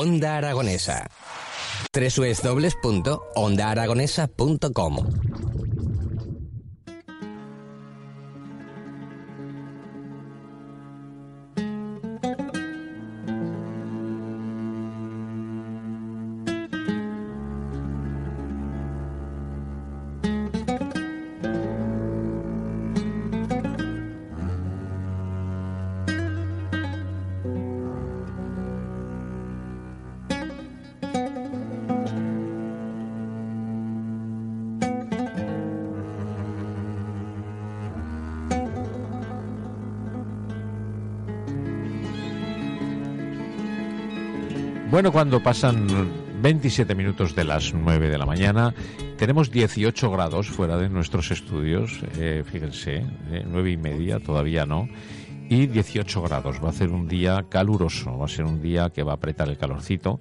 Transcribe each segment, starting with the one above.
Onda Aragonesa. www.ondaaragonesa.com Bueno, cuando pasan 27 minutos de las 9 de la mañana, tenemos 18 grados fuera de nuestros estudios, eh, fíjense, eh, 9 y media, todavía no, y 18 grados. Va a ser un día caluroso, va a ser un día que va a apretar el calorcito,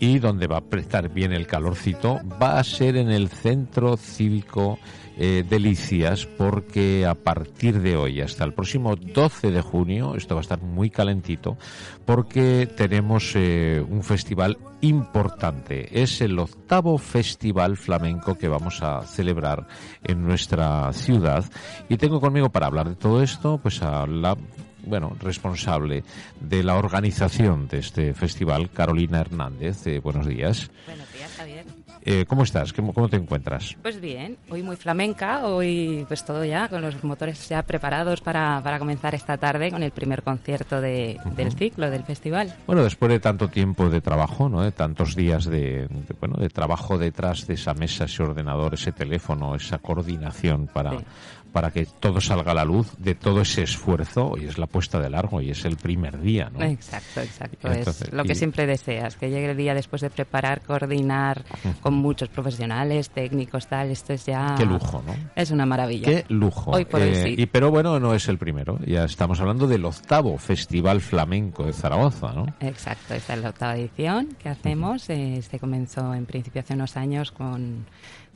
y donde va a apretar bien el calorcito va a ser en el centro cívico eh, Delicias, porque a partir de hoy hasta el próximo 12 de junio, esto va a estar muy calentito, porque tenemos eh, un festival importante. Es el octavo festival flamenco que vamos a celebrar en nuestra ciudad. Y tengo conmigo para hablar de todo esto, pues a la bueno, responsable de la organización de este festival, Carolina Hernández. Eh, buenos días. Buenos días, Javier. Eh, ¿Cómo estás? ¿Cómo, ¿Cómo te encuentras? Pues bien, hoy muy flamenca, hoy pues todo ya, con los motores ya preparados para, para comenzar esta tarde con el primer concierto de, del ciclo, del festival. Bueno, después de tanto tiempo de trabajo, ¿no? de tantos días de, de, bueno, de trabajo detrás de esa mesa, ese ordenador, ese teléfono, esa coordinación para, Sí. para que todo salga a la luz, de todo ese esfuerzo, hoy es la puesta de largo y es el primer día, ¿no? Exacto, exacto. Entonces, es lo que y- siempre deseas, que llegue el día después de preparar, coordinar con muchos profesionales, técnicos, tal. Esto es ya. Qué lujo, ¿no? Es una maravilla. Qué lujo. Hoy por hoy Eh, sí. y, pero bueno, no es el primero. Ya estamos hablando del octavo Festival Flamenco de Zaragoza, ¿no? Exacto, esta es la octava edición que hacemos. Eh, se comenzó en principio hace unos años con,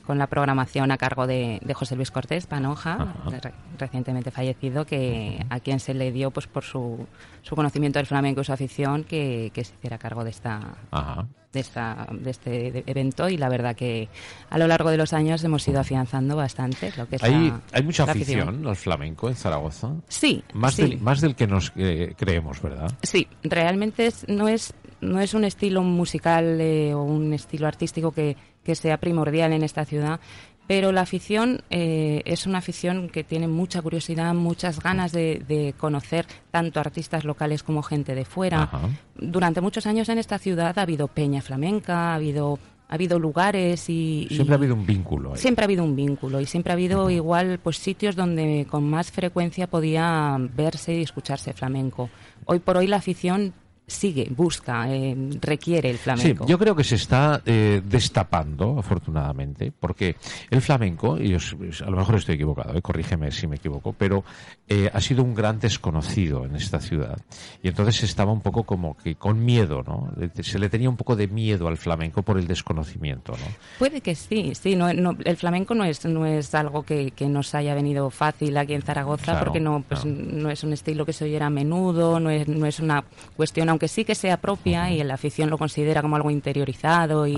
con la programación a cargo de, de José Luis Cortés Panoja, re- recientemente fallecido, que a quien se le dio pues por su, su conocimiento del flamenco y su afición que, que se hiciera cargo de esta Ajá. de, esta, de este evento y la verdad que a lo largo de los años hemos ido afianzando bastante lo que es Hay, la- hay mucha la afición al flamenco en Zaragoza. Sí, Más, sí. del, más del que nos eh, creemos, ¿verdad? Sí, realmente es- no es no es un estilo musical eh, o un estilo artístico que, que sea primordial en esta ciudad, pero la afición eh, es una afición que tiene mucha curiosidad, muchas ganas de, de conocer tanto artistas locales como gente de fuera. Ajá. Durante muchos años en esta ciudad ha habido peña flamenca, ha habido ha habido lugares y, y- Siempre ha habido un vínculo ahí. Siempre ha habido un vínculo y siempre ha habido igual pues sitios donde con más frecuencia podía verse y escucharse flamenco. Hoy por hoy la afición sigue, busca, eh, requiere el Sí, flamenco. yo creo que se está eh, destapando, afortunadamente, porque el flamenco, y os- a lo mejor estoy equivocado, eh, corrígeme si me equivoco, pero eh, ha sido un gran desconocido en esta ciudad. Y entonces estaba un poco como que con miedo, ¿no? Se le tenía un poco de miedo al flamenco por el desconocimiento, ¿no? Puede que sí, sí. No, no- el flamenco no es, no es algo que, que nos haya venido fácil aquí en Zaragoza, Claro, porque no, pues, claro. no es un estilo que se oyera a menudo, no es, no es una cuestión, aunque sí que sea propia y la afición lo considera como algo interiorizado y,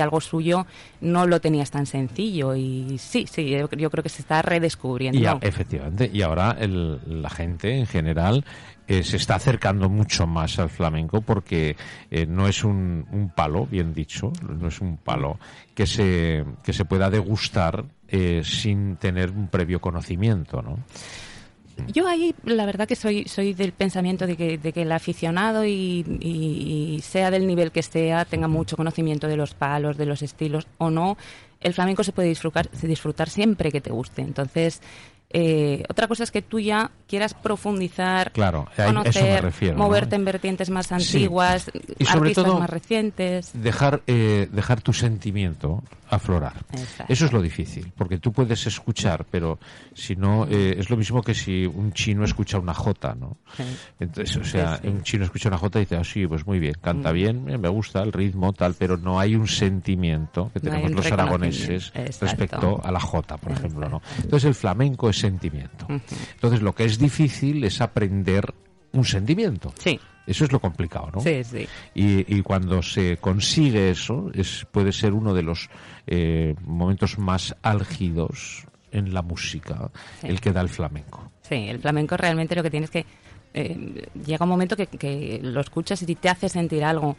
algo suyo, no lo tenías tan sencillo. Y sí, sí, yo, yo creo que se está redescubriendo. Y a- efectivamente, y ahora el- la gente en general eh, se está acercando mucho más al flamenco porque eh, no es un, un palo, bien dicho, no es un palo que se, que se pueda degustar eh, sin tener un previo conocimiento, ¿no? Yo ahí, la verdad que soy, soy del pensamiento de que, de que el aficionado y, y- y sea del nivel que sea, tenga mucho conocimiento de los palos, de los estilos o no, el flamenco se puede disfrutar, disfrutar siempre que te guste. Entonces, Eh, otra cosa es que tú ya quieras profundizar, Claro, conocer, refiero, ¿no? moverte en vertientes más antiguas, Y sobre artistas todo, más recientes. Dejar, eh, dejar tu sentimiento aflorar. Exacto. Eso es lo difícil, porque tú puedes escuchar, pero si no, eh, es lo mismo que si un chino escucha una jota, ¿no? Sí. Entonces, o sea, Sí, un chino escucha una jota y dice, ah, sí, pues muy bien, canta Mm. bien, eh, me gusta el ritmo, tal, pero no hay un sentimiento que tenemos los aragoneses. Exacto. respecto a la jota, por ejemplo, ¿no? Entonces el flamenco es sentimiento. Entonces lo que es difícil es aprender un sentimiento. Sí, Eso es lo complicado, ¿no? sí, sí. Y, y cuando se consigue eso, es, puede ser uno de los eh, momentos más álgidos en la música, Sí. el que da el flamenco. Sí, el flamenco realmente lo que tienes que... eh, llega un momento que, que lo escuchas y te hace sentir algo.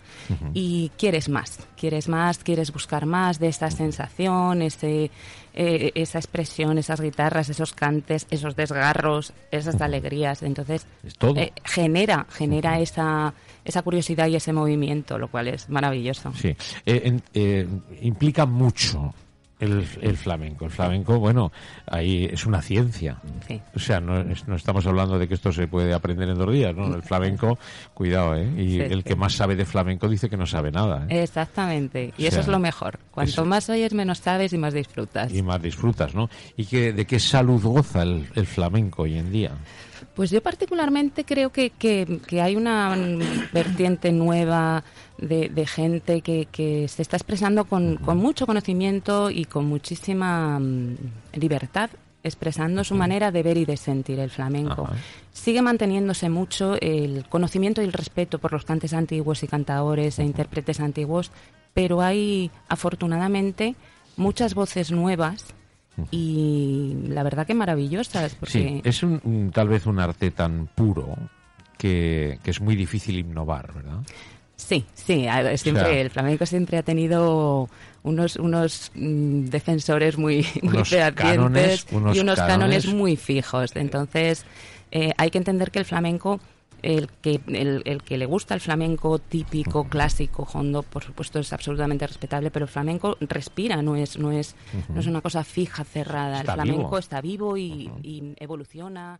Y quieres más, quieres más, quieres buscar más de esta sensación, ese, eh, esa expresión, esas guitarras, esos cantes, esos desgarros, esas alegrías. Entonces, eh, genera, genera esa, esa curiosidad y ese movimiento, lo cual es maravilloso. Sí, eh, implica mucho el, el flamenco. El flamenco, bueno, ahí es una ciencia. Sí. O sea, no, es- no estamos hablando de que esto se puede aprender en dos días, ¿no? El flamenco, cuidado, ¿eh? Y Sí, el sí. que más sabe de flamenco dice que no sabe nada, ¿eh? Exactamente, y O eso es lo mejor. Cuanto eso- más oyes, menos sabes y más disfrutas. Y más disfrutas, ¿no? ¿Y que, de qué salud goza el, el flamenco hoy en día? Pues yo particularmente creo que, que- que hay una vertiente nueva de, de gente que, que se está expresando con, con mucho conocimiento y con muchísima mm, libertad expresando su manera de ver y de sentir el flamenco. Ajá. Sigue manteniéndose mucho el conocimiento y el respeto por los cantes antiguos y cantaores e intérpretes antiguos, pero hay afortunadamente muchas voces nuevas y la verdad que maravillosas porque Sí, es un, un- tal vez un arte tan puro que, que es muy difícil innovar, ¿verdad? Sí, sí, siempre sea- el flamenco siempre ha tenido unos unos mm, defensores muy, muy Unos fehacientes cánones, unos y unos cánones. cánones. muy fijos. Entonces, eh, hay que entender que el flamenco, el que, el, el que le gusta el flamenco típico, clásico, hondo, por supuesto es absolutamente respetable, pero el flamenco respira, no es, no es, no es una cosa fija, cerrada. Está el flamenco vivo. está vivo y, y evoluciona.